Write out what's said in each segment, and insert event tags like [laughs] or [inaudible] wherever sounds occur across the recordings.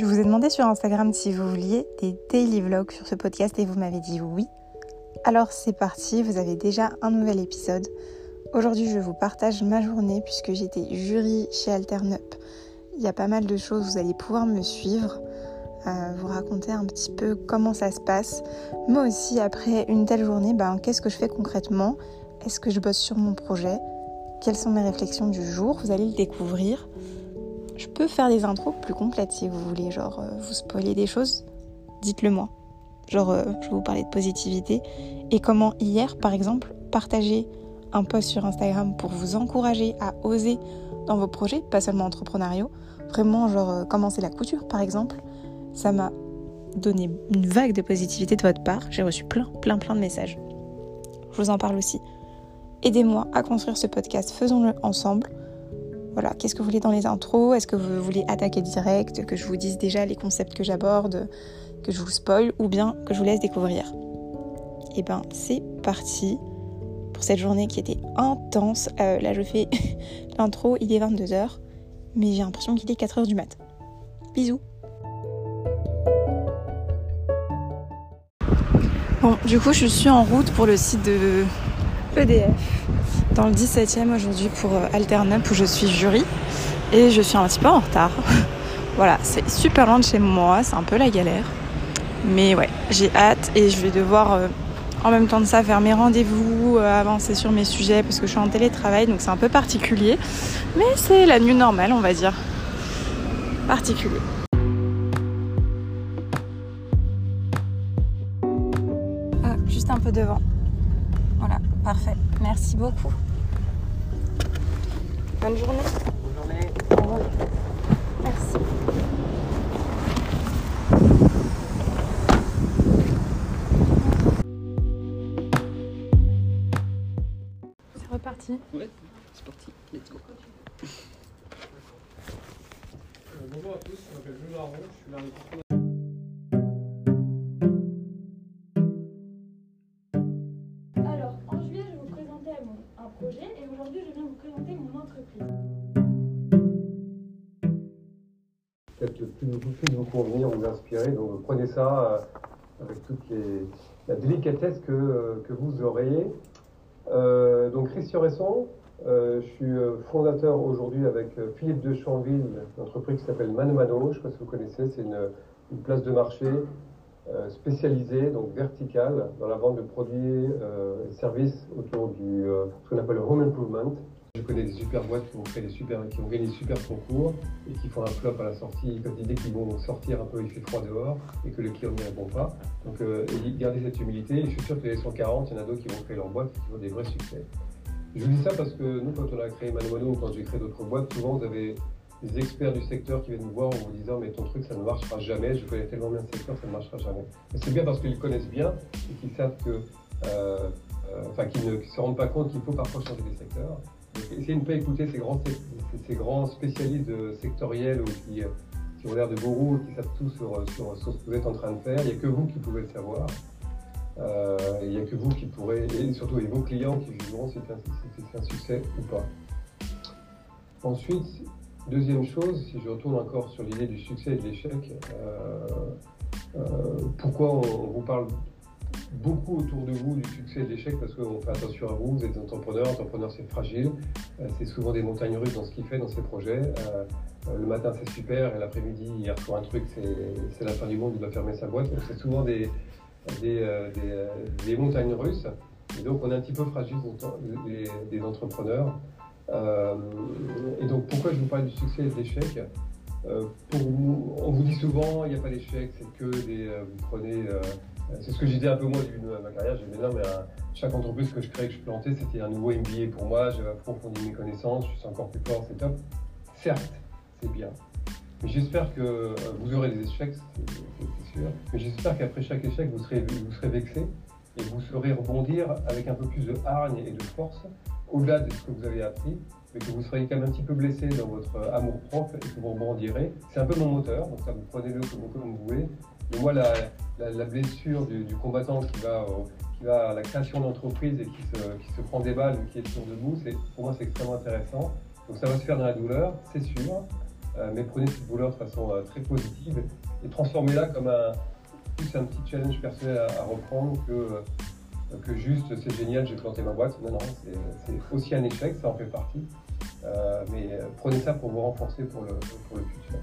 Je vous ai demandé sur Instagram si vous vouliez des daily vlogs sur ce podcast et vous m'avez dit oui. Alors c'est parti, vous avez déjà un nouvel épisode. Aujourd'hui je vous partage ma journée puisque j'étais jury chez Alternup. Il y a pas mal de choses, vous allez pouvoir me suivre, euh, vous raconter un petit peu comment ça se passe. Moi aussi après une telle journée, ben, qu'est-ce que je fais concrètement? Est-ce que je bosse sur mon projet? Quelles sont mes réflexions du jour? Vous allez le découvrir. Peux faire des intros plus complètes si vous voulez, genre euh, vous spoiler des choses, dites-le moi. Genre, euh, je vais vous parler de positivité et comment hier, par exemple, partager un post sur Instagram pour vous encourager à oser dans vos projets, pas seulement entrepreneuriaux, vraiment genre euh, commencer la couture par exemple, ça m'a donné une vague de positivité de votre part. J'ai reçu plein, plein, plein de messages. Je vous en parle aussi. Aidez-moi à construire ce podcast, faisons-le ensemble. Voilà, qu'est-ce que vous voulez dans les intros? Est-ce que vous voulez attaquer direct Que je vous dise déjà les concepts que j'aborde Que je vous spoil Ou bien que je vous laisse découvrir? Eh ben, c'est parti pour cette journée qui était intense. Euh, là, je fais [laughs] l'intro, il est 22h, mais j'ai l'impression qu'il est 4h du mat. Bisous Bon, du coup, je suis en route pour le site de EDF dans le 17e aujourd'hui pour euh, Alternup où je suis jury et je suis un petit peu en retard. [laughs] voilà, c'est super loin de chez moi, c'est un peu la galère. Mais ouais, j'ai hâte et je vais devoir euh, en même temps de ça faire mes rendez-vous, euh, avancer sur mes sujets parce que je suis en télétravail donc c'est un peu particulier. Mais c'est la nuit normale, on va dire. Particulier. Ah, juste un peu devant. Voilà, parfait. Merci beaucoup. Bonne journée. Bonne journée. Merci. C'est reparti. Ouais, c'est parti. Let's go. Euh, bonjour à tous, je m'appelle Jules Laron, je suis l'un Peut-être le plus, le vous convenir, vous inspirer. Donc prenez ça euh, avec toute la délicatesse que, euh, que vous aurez. Euh, donc Christian Resson, je suis fondateur aujourd'hui avec Philippe de Chanville d'une entreprise qui s'appelle Mano Mano. Je ne sais pas si vous connaissez, c'est une, une place de marché spécialisée, donc verticale, dans la vente de produits et services autour du ce qu'on appelle le home improvement. Je connais des super boîtes qui vont, créer des super, qui gagner des super concours et qui font un flop à la sortie quand dès qu'ils vont sortir un peu, il fait froid dehors et que le client n'y répond pas. Donc euh, gardez cette humilité. Et je suis sûr que les 140, il y en a d'autres qui vont créer leur boîte et qui vont des vrais succès. Je vous dis ça parce que nous, quand on a créé Mano Mano ou quand j'ai créé d'autres boîtes, souvent vous avez des experts du secteur qui viennent nous voir en vous disant mais ton truc ça ne marchera jamais, je connais tellement bien le secteur, ça ne marchera jamais. C'est bien parce qu'ils connaissent bien et qu'ils savent que, euh, euh, enfin qu'ils ne se rendent pas compte qu'il faut parfois changer des secteurs. Essayez de ne pas écouter ces grands, spécialistes de- sectoriels ou qui, euh, qui ont l'air de gourous, qui savent tout sur, sur, ce que vous êtes en train de faire. Il n'y a que vous qui pouvez le savoir. Euh, il n'y a que vous qui pourrez, et surtout et vos clients qui jugeront si c'est un, succès ou pas. Ensuite, deuxième chose, si je retourne encore sur l'idée du succès et de l'échec, euh, euh, pourquoi on vous parle beaucoup autour de vous du succès et de l'échec Parce qu'on fait attention à vous, vous êtes entrepreneur, entrepreneur c'est fragile, euh, c'est souvent des montagnes russes dans ce qu'il fait, dans ses projets. Euh, euh, le matin c'est super et l'après-midi il reçoit un truc, c'est la fin du monde, il doit fermer sa boîte. Donc c'est souvent des, des, des, montagnes russes. Et donc on est un petit peu fragile des, entrepreneurs. Et donc pourquoi je vous parle du succès et de l'échec? Pour vous- On vous dit souvent il n'y a pas d'échec, c'est que des, vous prenez. C'est ce que j'ai dit un peu moi au début de ma carrière. J'ai dit non mais euh, chaque entreprise que je créais, que je plantais, c'était un nouveau MBA pour moi. J'avais approfondi mes connaissances, je suis encore plus fort, c'est top. Certes, c'est bien. Mais j'espère que euh, vous aurez des échecs, c'est sûr. Mais j'espère qu'après chaque échec, vous serez, vexé et vous saurez rebondir avec un peu plus de hargne et de force au-delà de ce que vous avez appris, mais que vous serez quand même un petit peu blessé dans votre euh, amour-propre et que vous rebondirez. C'est un peu mon moteur, donc ça vous prenez-le comme vous voulez. Mais moi, la, blessure du, combattant qui va, au- qui va à la création d'entreprise et qui se, qui se prend des balles ou qui est toujours debout, c'est, pour moi, c'est extrêmement intéressant. Donc ça va se faire dans la douleur, c'est sûr. euh, mais prenez cette douleur de façon euh, très positive et transformez-la comme un, plus un petit challenge personnel à, reprendre que, euh, que juste c'est génial, j'ai planté ma boîte. Non, non, c'est c'est aussi un échec, ça en fait partie. Euh, mais euh, prenez ça pour vous renforcer pour le, pour le futur.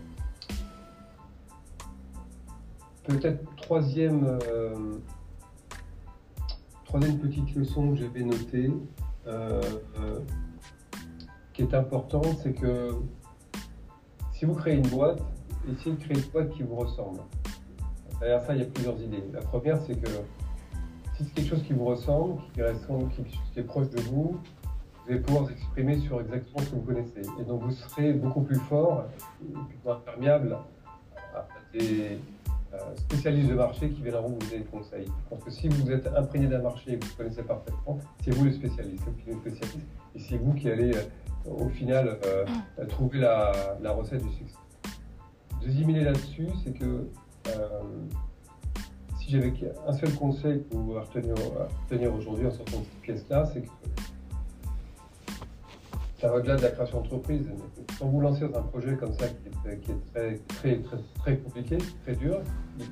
Peut-être troisième, euh, troisième petite leçon que j'avais notée, euh, euh, qui est importante, c'est que si vous créez une boîte, essayez de créer une boîte qui vous ressemble. Derrière ça, il y a plusieurs idées. La première, c'est que si c'est quelque chose qui vous ressemble, qui, ressemble, qui, est proche de vous, vous allez pouvoir vous exprimer sur exactement ce que vous connaissez. Et donc vous serez beaucoup plus fort plus imperméable à des euh, spécialistes de marché qui viendront vous donner des conseils. Je pense que si vous êtes imprégné d'un marché et que vous connaissez parfaitement, c'est vous le spécialiste, le spécialiste, et c'est vous qui allez euh, au final euh, trouver la, la recette du succès. Deuxième idée là-dessus, c'est que euh, si j'avais un seul conseil pour retenir, retenir aujourd'hui en sortant de cette pièce-là, c'est que ça va au-delà de la création d'entreprise. Quand vous lancez dans un projet comme ça qui est, est très, très, très, très compliqué, très dur, il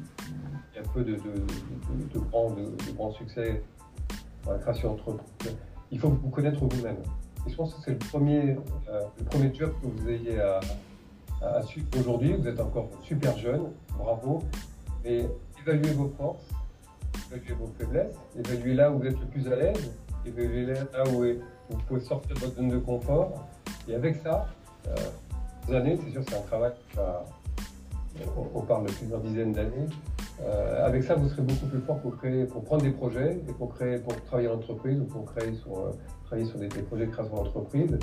y a peu de, de, de, de grands, succès dans la création d'entreprise. Il faut vous connaître vous-même. Et je pense que c'est le premier, euh, le premier job que vous ayez à, à, suivre aujourd'hui. Vous êtes encore super jeune, bravo. Mais évaluez vos forces, évaluez vos faiblesses, évaluez là où vous êtes le plus à l'aise, évaluez là où vous pouvez sortir de votre zone de confort. Et avec ça, euh, années, c'est sûr, c'est un travail on, on parle de plusieurs dizaines d'années. Euh, avec ça, vous serez beaucoup plus fort pour créer, pour prendre des projets et pour créer, pour travailler en entreprise ou pour créer sur, euh, travailler sur des, projets de création d'entreprise.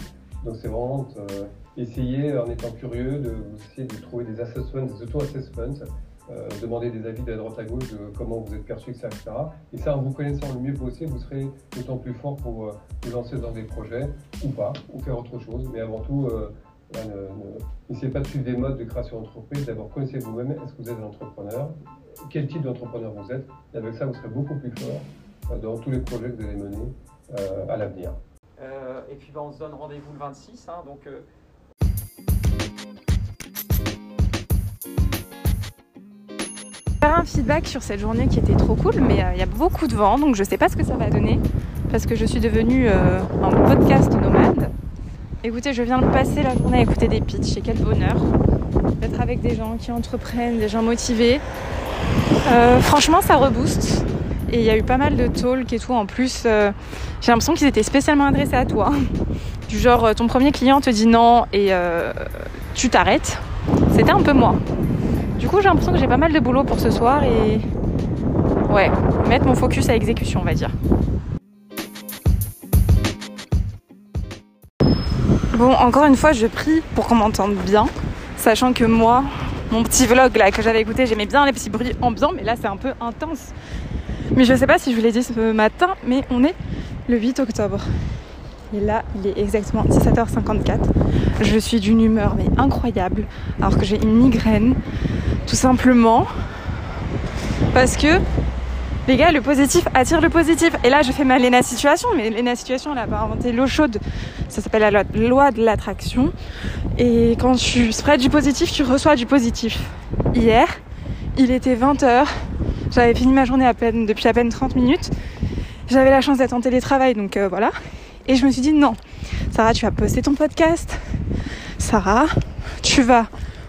Donc c'est vraiment euh, essayer, en étant curieux, de vous de trouver des assessments, des auto-assessments, euh, demander des avis de droite à gauche de comment vous êtes perçu, etc.. Et ça, en vous connaissant le mieux possible, vous serez d'autant plus fort pour euh, vous lancer dans des projets ou pas, ou faire autre chose. Mais avant tout, euh, n'essayez pas de suivre des modes de création d'entreprise. D'abord, connaissez vous-même. Est-ce que vous êtes un entrepreneur? Quel type d'entrepreneur vous êtes? Et avec ça, vous serez beaucoup plus fort dans tous les projets que vous allez mener à l'avenir. et puis, bah, on se donne rendez-vous le 26. Hein, donc, un feedback sur cette journée qui était trop cool, mais il euh, y a beaucoup de vent, donc je sais pas ce que ça va donner, parce que je suis devenue euh, un podcast nomade. Écoutez, je viens de passer la journée à écouter des pitchs, et quel bonheur d'être avec des gens qui entreprennent, des gens motivés. Euh, franchement, ça rebooste. Et il y a eu pas mal de talks et tout. En plus, j'ai l'impression qu'ils étaient spécialement adressés à toi. Du genre, ton premier client te dit non et tu t'arrêtes. C'était un peu moi. Du coup, j'ai l'impression que j'ai pas mal de boulot pour ce soir et ouais, mettre mon focus à l'exécution, on va dire. Bon, encore une fois, je prie pour qu'on m'entende bien, sachant que moi, mon petit vlog là que j'avais écouté, j'aimais bien les petits bruits ambiants, mais là c'est un peu intense. Mais je sais pas si je vous l'ai dit ce matin, mais on est le 8 octobre. Et là, il est exactement 17h54. Je suis d'une humeur mais incroyable, alors que j'ai une migraine, tout simplement parce que les gars, le positif attire le positif. Et là, je fais ma Lena Situation, mais Lena Situation, elle a pas inventé l'eau chaude. Ça s'appelle la loi de l'attraction. Et quand tu spreads du positif, tu reçois du positif. Hier, il était 20h. J'avais fini ma journée à peine, depuis à peine 30 minutes. J'avais la chance d'être en télétravail, donc euh, voilà. Et je me suis dit non, Sarah, tu vas poster ton podcast. Sarah, tu vas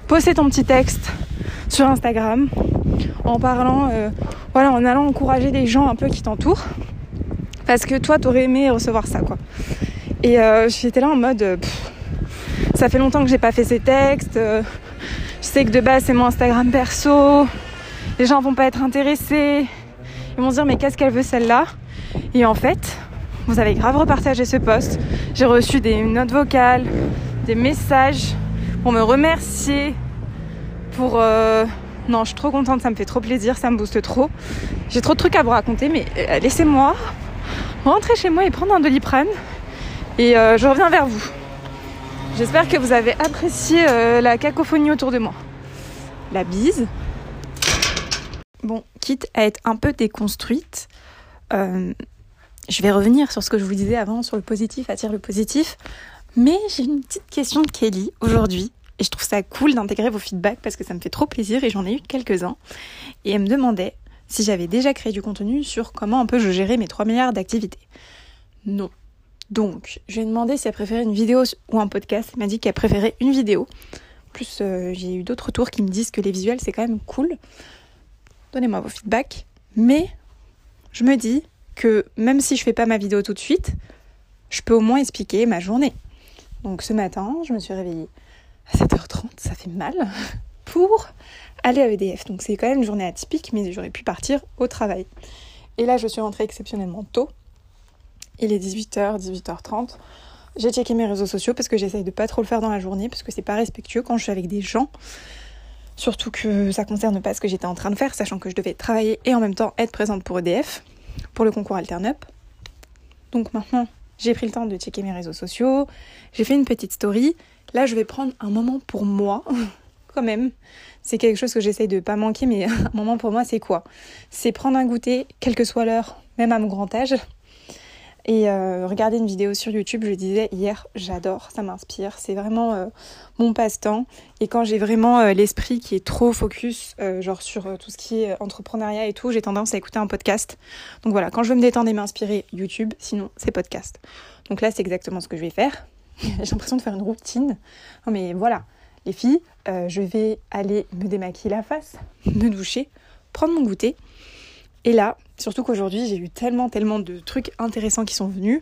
poster ton petit texte sur Instagram en parlant, euh, voilà, en allant encourager les gens un peu qui t'entourent. Parce que toi, t'aurais aimé recevoir ça, quoi. Et euh, j'étais là en mode, euh, ça fait longtemps que j'ai pas fait ces textes. je sais que de base, c'est mon Instagram perso. Les gens vont pas être intéressés. Ils vont se dire, mais qu'est-ce qu'elle veut celle-là? Et en fait, vous avez grave repartagé ce post. J'ai reçu des notes vocales, des messages pour me remercier, pour... euh, Non, je suis trop contente, ça me fait trop plaisir, ça me booste trop. J'ai trop de trucs à vous raconter, mais euh, laissez-moi rentrer chez moi et prendre un doliprane. Et euh, je reviens vers vous. J'espère que vous avez apprécié la cacophonie autour de moi. La bise. Bon, quitte à être un peu déconstruite, je vais revenir sur ce que je vous disais avant sur le positif attire le positif. Mais j'ai une petite question de Kelly aujourd'hui Et je trouve ça cool d'intégrer vos feedbacks parce que ça me fait trop plaisir et j'en ai eu quelques-uns. Et elle me demandait si j'avais déjà créé du contenu sur comment un peu je gérais mes 3 milliards d'activités. Non. Donc, je lui ai demandé si elle préférait une vidéo ou un podcast. Elle m'a dit qu'elle préférait une vidéo. Plus, euh, j'ai eu d'autres retours qui me disent que les visuels, c'est quand même cool. Donnez-moi vos feedbacks. Mais je me dis que même si je fais pas ma vidéo tout de suite, je peux au moins expliquer ma journée. Donc ce matin, je me suis réveillée à 7h30, ça fait mal, [laughs] pour aller à EDF. Donc c'est quand même une journée atypique, mais j'aurais pu partir au travail. Et là, je suis rentrée exceptionnellement tôt. Il est 18h, 18h30. J'ai checké mes réseaux sociaux parce que j'essaye de pas trop le faire dans la journée parce que c'est pas respectueux quand je suis avec des gens. Surtout que ça concerne pas ce que j'étais en train de faire, sachant que je devais travailler et en même temps être présente pour EDF, pour le concours Alternup. Donc maintenant, j'ai pris le temps de checker mes réseaux sociaux, j'ai fait une petite story. Là, je vais prendre un moment pour moi, [laughs] quand même. C'est quelque chose que j'essaye de pas manquer, mais [laughs] un moment pour moi, c'est quoi? C'est prendre un goûter, quelle que soit l'heure, même à mon grand âge, et euh, regarder une vidéo sur YouTube, je disais hier, j'adore, ça m'inspire, c'est vraiment euh, mon passe-temps. Et quand j'ai vraiment euh, l'esprit qui est trop focus, genre sur tout ce qui est entrepreneuriat et tout, j'ai tendance à écouter un podcast. Donc voilà, quand je veux me détendre et m'inspirer, YouTube, sinon c'est podcast. Donc là, c'est exactement ce que je vais faire. [laughs] j'ai l'impression de faire une routine. Non mais voilà, les filles, je vais aller me démaquiller la face, [laughs] me doucher, prendre mon goûter. Et là, surtout qu'aujourd'hui, j'ai eu tellement, tellement de trucs intéressants qui sont venus.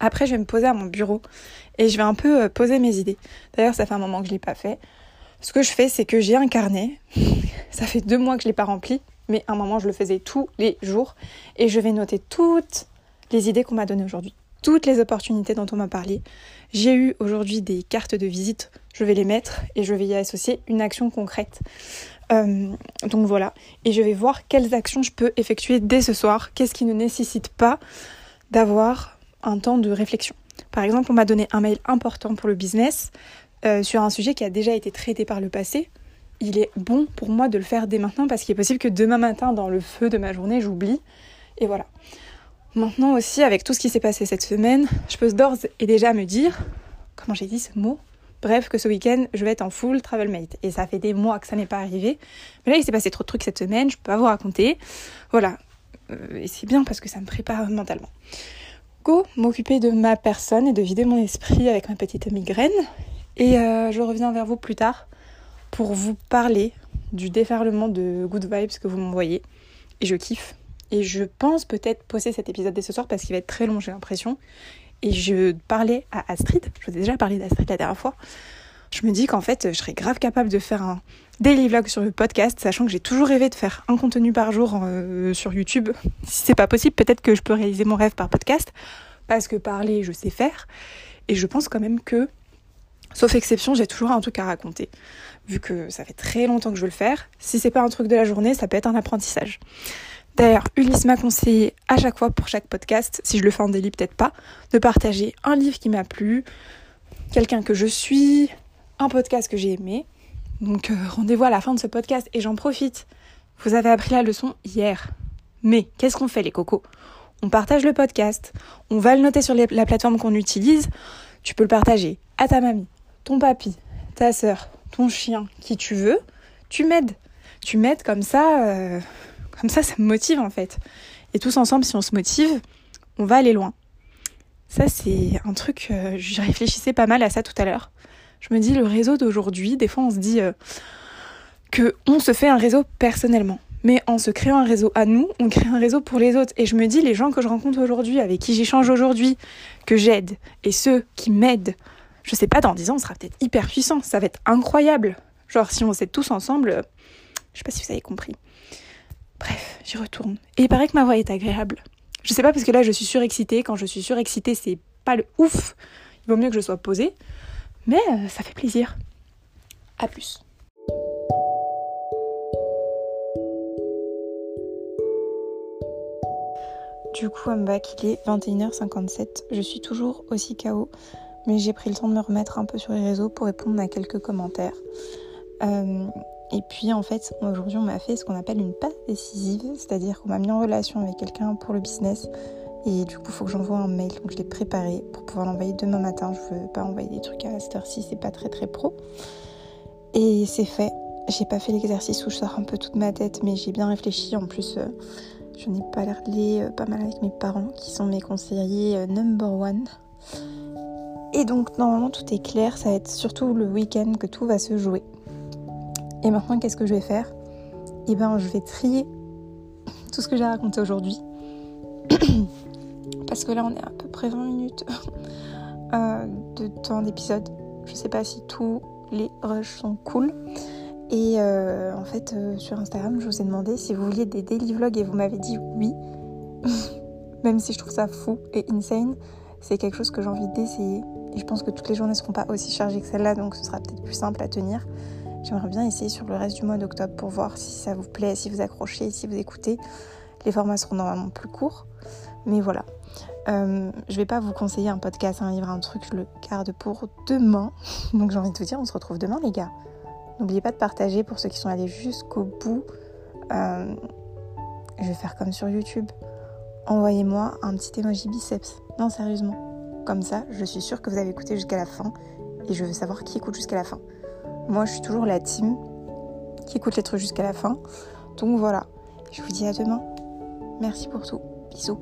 Après, je vais me poser à mon bureau et je vais un peu euh, poser mes idées. D'ailleurs, ça fait un moment que je ne l'ai pas fait. Ce que je fais, c'est que j'ai un carnet. [laughs] ça fait deux mois que je ne l'ai pas rempli, mais à un moment, je le faisais tous les jours. Et je vais noter toutes les idées qu'on m'a données aujourd'hui, toutes les opportunités dont on m'a parlé. J'ai eu aujourd'hui des cartes de visite, je vais les mettre et je vais y associer une action concrète. Euh, donc voilà, et je vais voir quelles actions je peux effectuer dès ce soir, qu'est-ce qui ne nécessite pas d'avoir un temps de réflexion. Par exemple, on m'a donné un mail important pour le business euh, sur un sujet qui a déjà été traité par le passé. Il est bon pour moi de le faire dès maintenant parce qu'il est possible que demain matin, dans le feu de ma journée, j'oublie. Et voilà. Maintenant aussi, avec tout ce qui s'est passé cette semaine, je peux d'ores et déjà me dire, comment j'ai dit ce mot? Bref, que ce week-end, je vais être en full travel mate. Et ça fait des mois que ça n'est pas arrivé. Mais là, il s'est passé trop de trucs cette semaine, je peux pas vous raconter. Voilà. Euh, et c'est bien parce que ça me prépare mentalement. Go, m'occuper de ma personne et de vider mon esprit avec ma petite migraine. Et euh, je reviens vers vous plus tard pour vous parler du déferlement de good vibes que vous m'envoyez. Et je kiffe. Et je pense peut-être poser cet épisode dès ce soir parce qu'il va être très long, j'ai l'impression et je parlais à Astrid, je vous ai déjà parlé d'Astrid la dernière fois, je me dis qu'en fait, je serais grave capable de faire un daily vlog sur le podcast, sachant que j'ai toujours rêvé de faire un contenu par jour euh, sur YouTube. Si c'est pas possible, peut-être que je peux réaliser mon rêve par podcast, parce que parler, je sais faire. Et je pense quand même que, sauf exception, j'ai toujours un truc à raconter. Vu que ça fait très longtemps que je veux le faire, si c'est pas un truc de la journée, ça peut être un apprentissage. D'ailleurs, Ulysse m'a conseillé à chaque fois pour chaque podcast, si je le fais en délit peut-être pas, de partager un livre qui m'a plu, quelqu'un que je suis, un podcast que j'ai aimé. Donc euh, rendez-vous à la fin de ce podcast et j'en profite. Vous avez appris la leçon hier. Mais qu'est-ce qu'on fait les cocos? On partage le podcast, on va le noter sur la plateforme qu'on utilise, tu peux le partager à ta mamie, ton papy, ta soeur, ton chien, qui tu veux, tu m'aides. Tu m'aides comme ça... Euh comme ça, ça me motive en fait. Et tous ensemble, si on se motive, on va aller loin. Ça, c'est un truc, euh, je réfléchissais pas mal à ça tout à l'heure. Je me dis, le réseau d'aujourd'hui, des fois on se dit euh, que se fait un réseau personnellement. Mais en se créant un réseau à nous, on crée un réseau pour les autres. Et je me dis, les gens que je rencontre aujourd'hui, avec qui j'échange aujourd'hui, que j'aide, et ceux qui m'aident, je sais pas, dans 10 ans, on sera peut-être hyper puissant. Ça va être incroyable. Genre, si on s'aide tous ensemble, euh, je sais pas si vous avez compris. Bref, j'y retourne. Et il paraît que ma voix est agréable. Je sais pas parce que là je suis surexcitée. Quand je suis surexcitée, c'est pas le ouf. Il vaut mieux que je sois posée. Mais euh, ça fait plaisir. A plus. Du coup, I'm back, il est 21h57. Je suis toujours aussi KO, mais j'ai pris le temps de me remettre un peu sur les réseaux pour répondre à quelques commentaires. Euh, et puis en fait, aujourd'hui, on m'a fait ce qu'on appelle une passe décisive, c'est-à-dire qu'on m'a mis en relation avec quelqu'un pour le business Et du coup, il faut que j'envoie un mail. Donc, je l'ai préparé pour pouvoir l'envoyer demain matin. Je veux pas envoyer des trucs à cette heure-ci, c'est pas très très pro. Et c'est fait. J'ai pas fait l'exercice où je sors un peu toute ma tête, mais j'ai bien réfléchi. En plus, euh, je n'ai pas l'air de pas mal avec mes parents, qui sont mes conseillers euh, number one. Et donc, normalement, tout est clair. Ça va être surtout le week-end que tout va se jouer. Et maintenant, qu'est-ce que je vais faire? Eh ben, je vais trier tout ce que j'ai raconté aujourd'hui. [clears throat] Parce que là, on est à peu près 20 minutes [laughs] euh, de temps d'épisode. Je sais pas si tous les rushs sont cool. Et euh, en fait, euh, sur Instagram, je vous ai demandé si vous vouliez des daily vlogs et vous m'avez dit oui. [laughs] Même si je trouve ça fou et insane, c'est quelque chose que j'ai envie d'essayer. Et je pense que toutes les journées ne seront pas aussi chargées que celle-là, donc ce sera peut-être plus simple à tenir. J'aimerais bien essayer sur le reste du mois d'octobre pour voir si ça vous plaît, si vous accrochez, si vous écoutez. Les formats seront normalement plus courts. Mais voilà. Euh, je vais pas vous conseiller un podcast, un livre, un truc, je le garde pour demain. [laughs] Donc j'ai envie de vous dire, on se retrouve demain les gars. N'oubliez pas de partager pour ceux qui sont allés jusqu'au bout. Euh, je vais faire comme sur YouTube. Envoyez-moi un petit emoji biceps. Non, sérieusement. Comme ça, je suis sûre que vous avez écouté jusqu'à la fin. Et je veux savoir qui écoute jusqu'à la fin. Moi, je suis toujours la team qui écoute les trucs jusqu'à la fin. Donc voilà. Je vous dis à demain. Merci pour tout. Bisous.